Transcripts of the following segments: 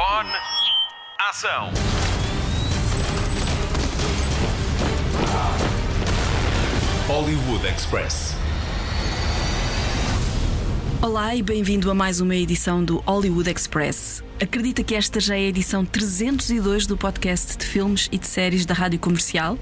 Microfone. Ação. Hollywood Express. Olá e bem-vindo a mais uma edição do Hollywood Express. Acredita que esta já é a edição 302 do podcast de filmes e de séries da Rádio Comercial?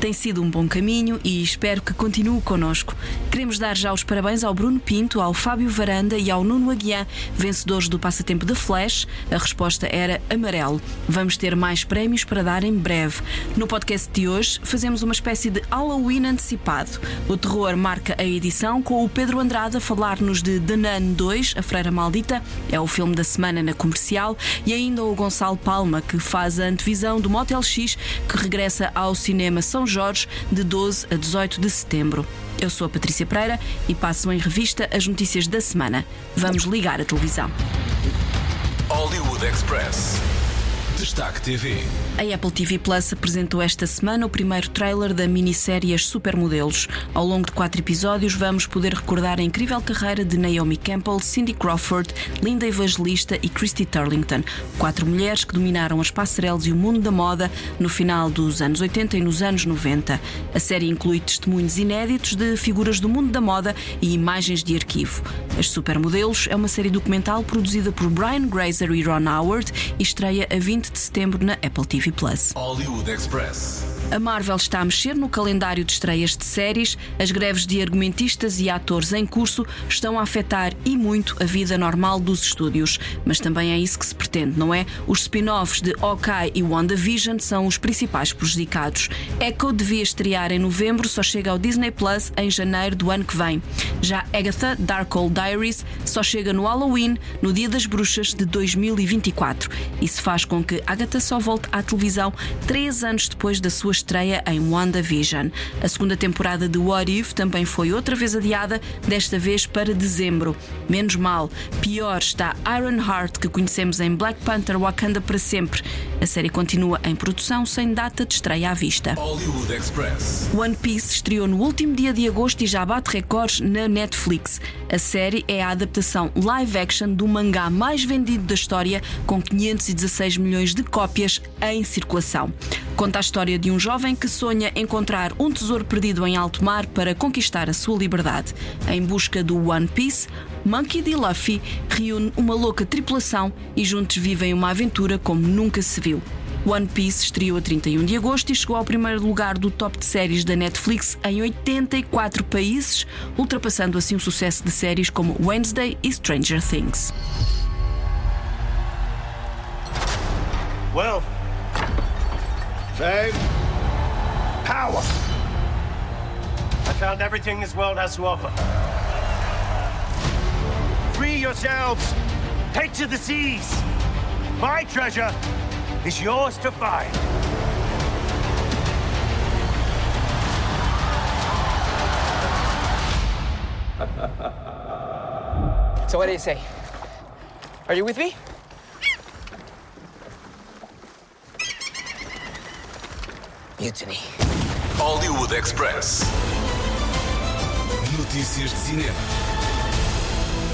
Tem sido um bom caminho e espero que continue connosco. Queremos dar já os parabéns ao Bruno Pinto, ao Fábio Varanda e ao Nuno Aguiar, vencedores do passatempo da Flash. A resposta era amarelo. Vamos ter mais prémios para dar em breve. No podcast de hoje, fazemos uma espécie de Halloween antecipado. O terror marca a edição com o Pedro Andrade a falar-nos de The Nun 2, A Freira Maldita, é o filme da semana na comercial, e ainda o Gonçalo Palma, que faz a antevisão do Motel X, que regressa ao cinema São Jorge de 12 a 18 de setembro. Eu sou a Patrícia Pereira e passo em revista as notícias da semana. Vamos ligar a televisão. Hollywood Express. Destaque TV. A Apple TV Plus apresentou esta semana o primeiro trailer da minissérie As Supermodelos. Ao longo de quatro episódios, vamos poder recordar a incrível carreira de Naomi Campbell, Cindy Crawford, Linda Evangelista e Christy Turlington. Quatro mulheres que dominaram as passarelas e o mundo da moda no final dos anos 80 e nos anos 90. A série inclui testemunhos inéditos de figuras do mundo da moda e imagens de arquivo. As Supermodelos é uma série documental produzida por Brian Grazer e Ron Howard e estreia a 20 de setembro na Apple TV Plus. Hollywood Express. A Marvel está a mexer no calendário de estreias de séries. As greves de argumentistas e atores em curso estão a afetar e muito a vida normal dos estúdios. Mas também é isso que se pretende, não é? Os spin-offs de Hawkeye e WandaVision são os principais prejudicados. Echo devia estrear em novembro, só chega ao Disney Plus em janeiro do ano que vem. Já Agatha Darkhold Diaries só chega no Halloween, no Dia das Bruxas de 2024. Isso faz com que Agatha só volte à televisão três anos depois da sua estreia em WandaVision. A segunda temporada de What If também foi outra vez adiada, desta vez para dezembro. Menos mal, pior está Ironheart, que conhecemos em Black Panther Wakanda para sempre. A série continua em produção sem data de estreia à vista. One Piece estreou no último dia de agosto e já bate recordes na Netflix. A série é a adaptação live action do mangá mais vendido da história, com 516 milhões de cópias em circulação. Conta a história de um jovem que sonha encontrar um tesouro perdido em alto mar para conquistar a sua liberdade. Em busca do One Piece, Monkey D. Luffy reúne uma louca tripulação e juntos vivem uma aventura como nunca se viu. One Piece estreou a 31 de agosto e chegou ao primeiro lugar do top de séries da Netflix em 84 países, ultrapassando assim o sucesso de séries como Wednesday e Stranger Things. Wealth. Fame. Power. I found everything this world has to offer. Free yourselves. Take to the seas. My treasure is yours to find. So what do you say? Are you with me? Mutiny. Hollywood Express. Notícias de cinema.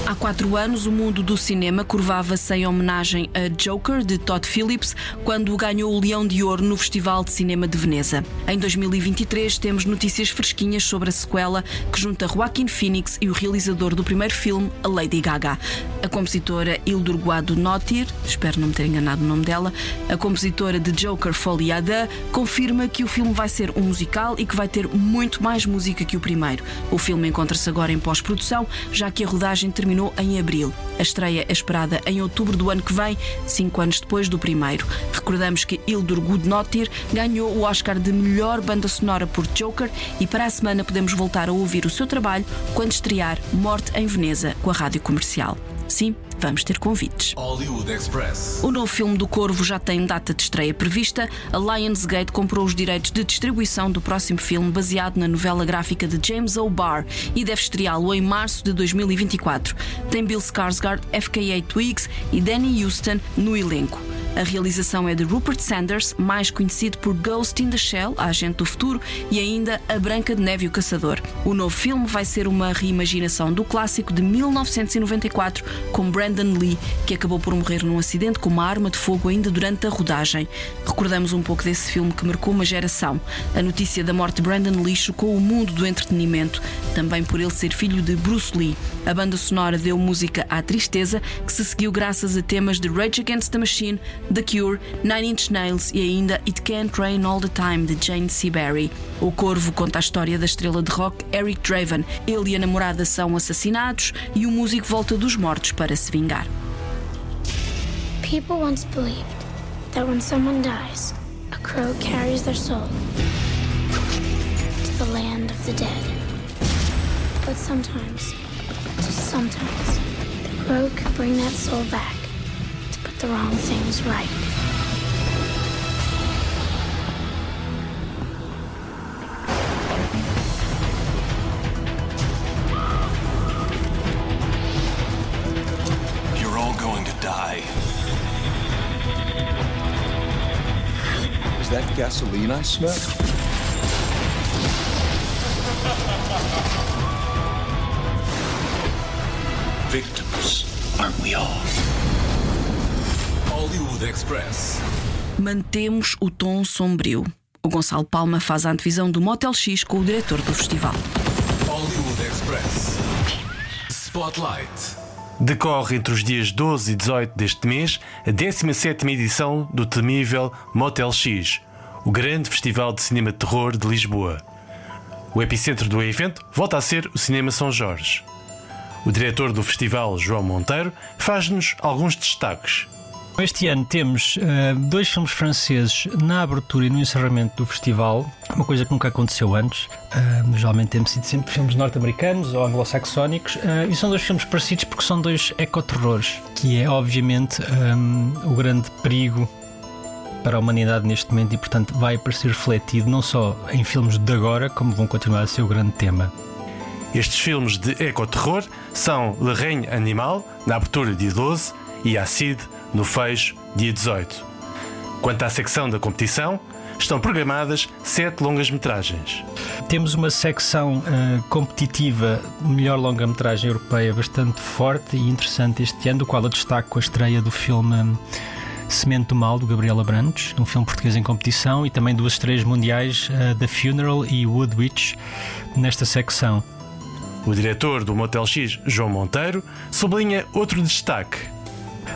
Há quatro anos, o mundo do cinema curvava-se em homenagem a Joker, de Todd Phillips, quando ganhou o Leão de Ouro no Festival de Cinema de Veneza. Em 2023, temos notícias fresquinhas sobre a sequela que junta Joaquin Phoenix e o realizador do primeiro filme, a Lady Gaga. A compositora Hildur Guado Nottir, espero não me ter enganado o nome dela, a compositora de Joker Deux, confirma que o filme vai ser um musical e que vai ter muito mais música que o primeiro. O filme encontra-se agora em pós-produção, já que a rodagem terminou em abril. A estreia é esperada em outubro do ano que vem, cinco anos depois do primeiro. Recordamos que Hildur Gudnottir ganhou o Oscar de melhor banda sonora por Joker e para a semana podemos voltar a ouvir o seu trabalho quando estrear Morte em Veneza com a rádio comercial. Sim, vamos ter convites. Hollywood Express. O novo filme do Corvo já tem data de estreia prevista. A Lionsgate comprou os direitos de distribuição do próximo filme baseado na novela gráfica de James O'Barr e deve estreá-lo em março de 2024. Tem Bill Skarsgård, FKA Twigs e Danny Houston no elenco. A realização é de Rupert Sanders, mais conhecido por Ghost in the Shell, a Agente do Futuro, e ainda A Branca de Neve e o Caçador. O novo filme vai ser uma reimaginação do clássico de 1994 com Brandon Lee, que acabou por morrer num acidente com uma arma de fogo ainda durante a rodagem. Recordamos um pouco desse filme que marcou uma geração. A notícia da morte de Brandon Lee chocou o mundo do entretenimento, também por ele ser filho de Bruce Lee. A banda sonora deu música à tristeza, que se seguiu graças a temas de Rage Against the Machine, The Cure, Nine Inch Nails e ainda It Can't Rain All the Time de Jane Seabury. O Corvo conta a história da estrela de rock Eric Draven. Ele e a namorada são assassinados e o músico volta dos mortos para se vingar. People once believed that when someone dies, a crow carries their soul to the land of the dead. But sometimes, just sometimes, the crow can bring that soul back the wrong things right. You're all going to die. Is that gasoline I smell? Victims, aren't we all? Hollywood Express. Mantemos o tom sombrio. O Gonçalo Palma faz a antevisão do Motel X com o diretor do festival. Hollywood Express. Spotlight. Decorre entre os dias 12 e 18 deste mês a 17 edição do temível Motel X, o grande festival de cinema de terror de Lisboa. O epicentro do evento volta a ser o Cinema São Jorge. O diretor do festival, João Monteiro, faz-nos alguns destaques. Este ano temos eh, dois filmes franceses na abertura e no encerramento do festival, uma coisa que nunca aconteceu antes. Eh, geralmente temos sido sempre filmes norte-americanos ou anglo-saxónicos, eh, e são dois filmes parecidos porque são dois ecoterrores, que é obviamente o grande perigo para a humanidade neste momento e, portanto, vai aparecer refletido não só em filmes de agora, como vão continuar a ser o grande tema. Estes filmes de ecoterror são Le Règne Animal, na abertura dia 12, e Acide, no fecho, dia 18. Quanto à secção da competição, estão programadas sete longas-metragens. Temos uma secção eh, competitiva, melhor longa-metragem europeia, bastante forte e interessante este ano, do qual eu destaco a estreia do filme Semente do Mal, do Gabriel Abrantes, um filme português em competição, e também duas estreias mundiais, eh, The Funeral e Wood Witch, nesta secção. O diretor do Motel X, João Monteiro, sublinha outro destaque.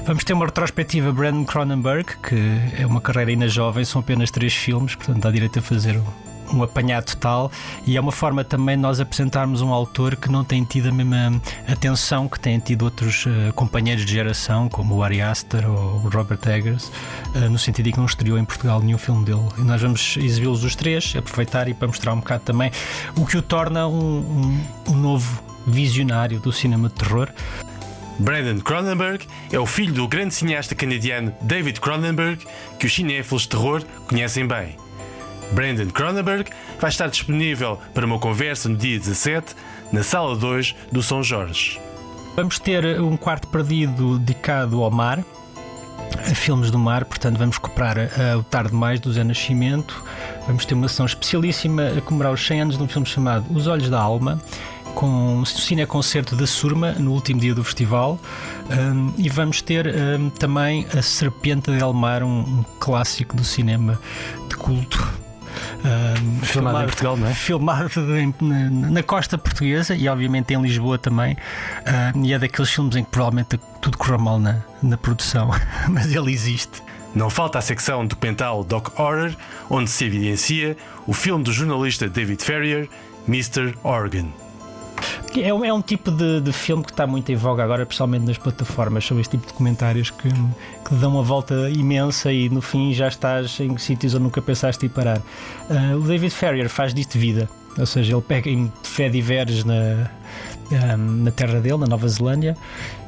Vamos ter uma retrospectiva Brandon Cronenberg, que é uma carreira ainda jovem, são apenas três filmes, portanto dá direito a fazer um, um apanhado total e é uma forma também de nós apresentarmos um autor que não tem tido a mesma atenção que têm tido outros uh, companheiros de geração, como o Ari Aster ou o Robert Eggers, uh, no sentido de que não estreou em Portugal nenhum filme dele. E nós vamos exibi-los os três, aproveitar e para mostrar um bocado também o que o torna um, um, um novo visionário do cinema de terror. Brandon Cronenberg é o filho do grande cineasta canadiano David Cronenberg, que os cinéfilos de terror conhecem bem. Brandon Cronenberg vai estar disponível para uma conversa no dia 17, na Sala 2 do São Jorge. Vamos ter um quarto perdido dedicado ao mar, a filmes do mar, portanto vamos recuperar uh, o Tarde Mais do Zé Nascimento. Vamos ter uma sessão especialíssima a comemorar os 100 anos de um filme chamado Os Olhos da Alma, com um cineconcerto da Surma no último dia do festival. Um, e vamos ter um, também A Serpente de Elmar, um, um clássico do cinema de culto. Um, Filmado em Portugal, não é? Filmado em- na, na costa portuguesa e, obviamente, em Lisboa também. Um, e é daqueles filmes em que provavelmente tudo correu mal na, na produção, mas ele existe. Não falta a secção documental Doc Horror, onde se evidencia o filme do jornalista David Ferrier, Mr. Organ. É é um tipo de, de filme que está muito em voga agora, principalmente nas plataformas, sobre este tipo de comentários que, que dão uma volta imensa e no fim já estás em sítios onde nunca pensaste ir parar. Ah, o David Ferrier faz disto vida, ou seja, ele pega em fé diverges na, ah, na terra dele, na Nova Zelândia,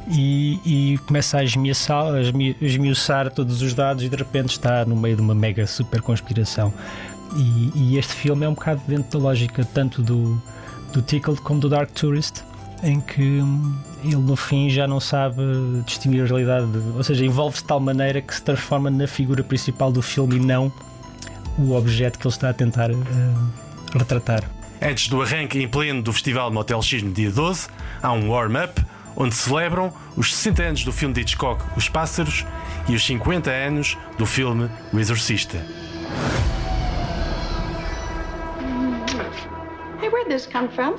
e, e começa a esmiuçar, a esmi- esmiuçar todos os dados e de repente está no meio de uma mega super conspiração. E, e este filme é um bocado dentro da lógica tanto do, do Tickled como do Dark Tourist. em que hum, ele no fim já não sabe distinguir a realidade, ou seja, envolve-se de tal maneira que se transforma na figura principal do filme e não o objeto que ele está a tentar uh, retratar. Antes do arranque em pleno do Festival Motel X no dia 12, há um warm-up onde celebram os 60 anos do filme de Hitchcock Os Pássaros e os 50 anos do filme O Exorcista. Hey, where'd this come from?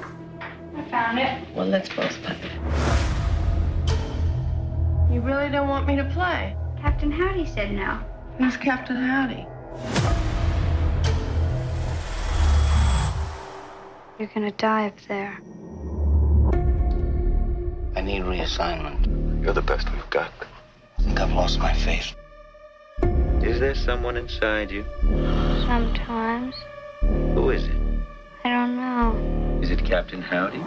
I found it. Well, let's both play. You really don't want me to play? Captain Howdy said no. Who's Captain Howdy? You're gonna die up there. I need reassignment. You're the best we've got. I think I've lost my faith. Is there someone inside you? Sometimes. Who is it? Is it Captain Howdy?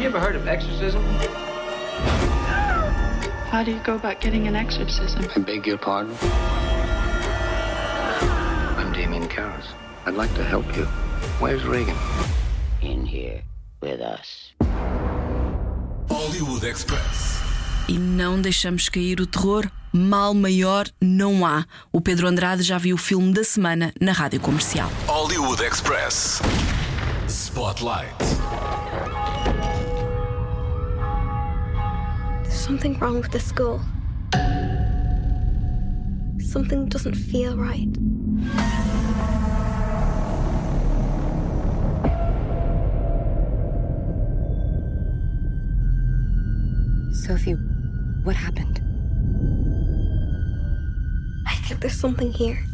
You ever heard of exorcism? How do you go about getting an exorcism? I beg your pardon? I'm Damien Karras. I'd like to help you. Where's Reagan? In here with us. Hollywood Express. E não deixamos cair o terror. Mal maior não há. O Pedro Andrade já viu o filme da semana na rádio comercial. Hollywood Express. Spotlight. There's something wrong with the school. Something doesn't feel right. Sophie, what happened? I think there's something here.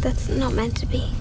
That's not meant to be.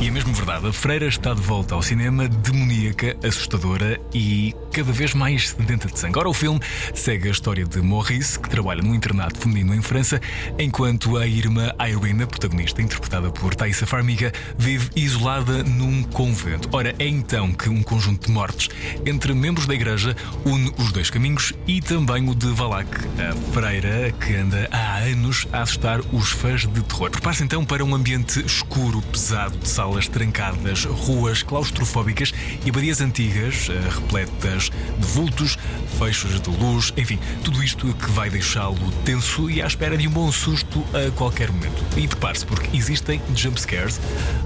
E é mesmo verdade, a freira está de volta ao cinema, demoníaca, assustadora e cada vez mais sedenta de sangue. Ora, o filme segue a história de Maurice, que trabalha num internato feminino em França, enquanto a irmã Irene, protagonista, interpretada por Thaisa Farmiga, vive isolada num convento. Ora, é então que um conjunto de mortes entre membros da igreja une os dois caminhos e também o de Valak, a freira que anda há anos a assustar os fãs de terror. Prepare-se então para um ambiente escuro, pesado, de salas trancadas, ruas claustrofóbicas e abadias antigas, eh, de vultos, fechos de luz, enfim, tudo isto que vai deixá-lo tenso e à espera de um bom susto a qualquer momento. E prepare-se, porque existem jumpscares,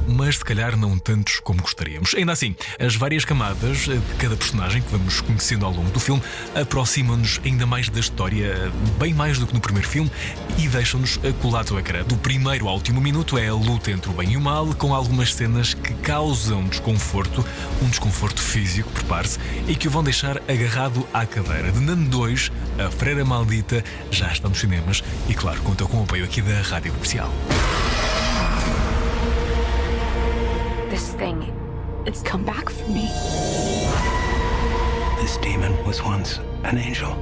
mas se calhar não tantos como gostaríamos. Ainda assim, as várias camadas de cada personagem que vamos conhecendo ao longo do filme aproximam-nos ainda mais da história, bem mais do que no primeiro filme, e deixam-nos colados ao ecrã. Do primeiro ao último minuto é a luta entre o bem e o mal, com algumas cenas que causam desconforto, um desconforto físico, prepare-se, e que o vão deixar agarrado à cadeira. De Nano 2, a Freira Maldita já está nos cinemas e, claro, conta com o apoio aqui da Rádio Comercial. This thing, it's come back for me. This demon was once an angel.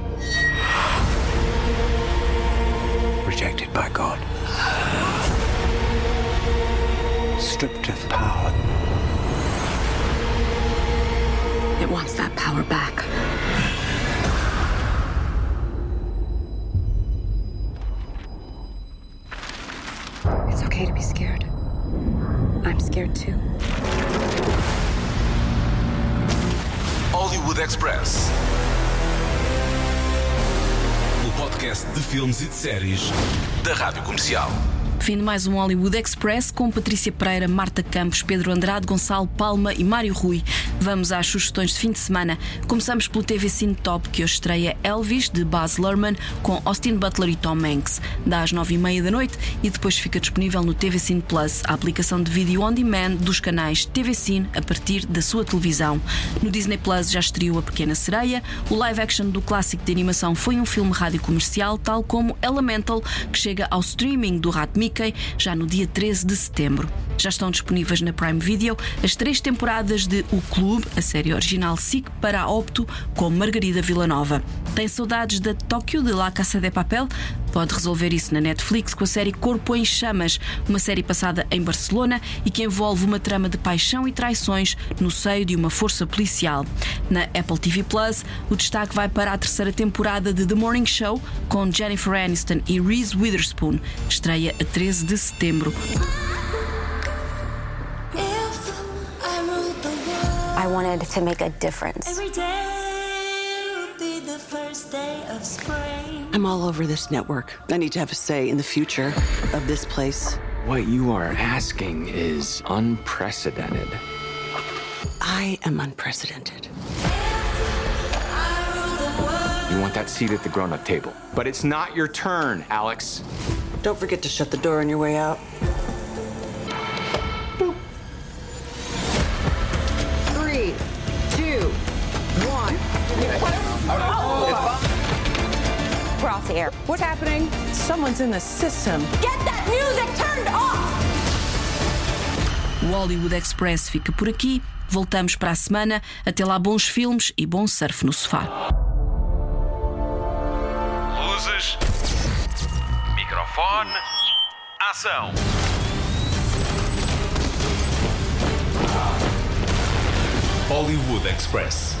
Rejected by God. Stripped of power. It wants that power back. It's okay to be scared. I'm scared too. Hollywood Express. O podcast de filmes e de séries da Rádio Comercial. Fim de mais um Hollywood Express com Patrícia Pereira, Marta Campos, Pedro Andrade, Gonçalo Palma e Mário Rui. Vamos às sugestões de fim de semana. Começamos pelo TV Cine Top, que hoje estreia Elvis, de Baz Luhrmann, com Austin Butler e Tom Hanks. Dá às nove e meia da noite e depois fica disponível no TV Cine Plus, a aplicação de vídeo on demand dos canais TV Cine a partir da sua televisão. No Disney Plus já estreou A Pequena Sereia. O live action do clássico de animação foi um filme rádio comercial, tal como Elemental, que chega ao streaming do Rato Já no dia 13 de setembro. Já estão disponíveis na Prime Video as três temporadas de O Clube, a série original SIC para Opto, com Margarida Villanova. Tem saudades da Tóquio de La Casa de Papel? Pode resolver isso na Netflix com a série Corpo em Chamas, uma série passada em Barcelona e que envolve uma trama de paixão e traições no seio de uma força policial. Na Apple TV Plus, o destaque vai para a terceira temporada de The Morning Show com Jennifer Aniston e Reese Witherspoon. Estreia a 13 de setembro. I wanted to make a difference. I'm all over this network. I need to have a say in the future of this place. What you are asking is unprecedented. I am unprecedented. You want that seat at the grown up table. But it's not your turn, Alex. Don't forget to shut the door on your way out. What's happening? Someone's in the system. Get that music turned off! O Hollywood Express fica por aqui. Voltamos para a semana. Até lá, bons filmes e bom surf no sofá. Luzes. Microfone. Ação. Hollywood Express.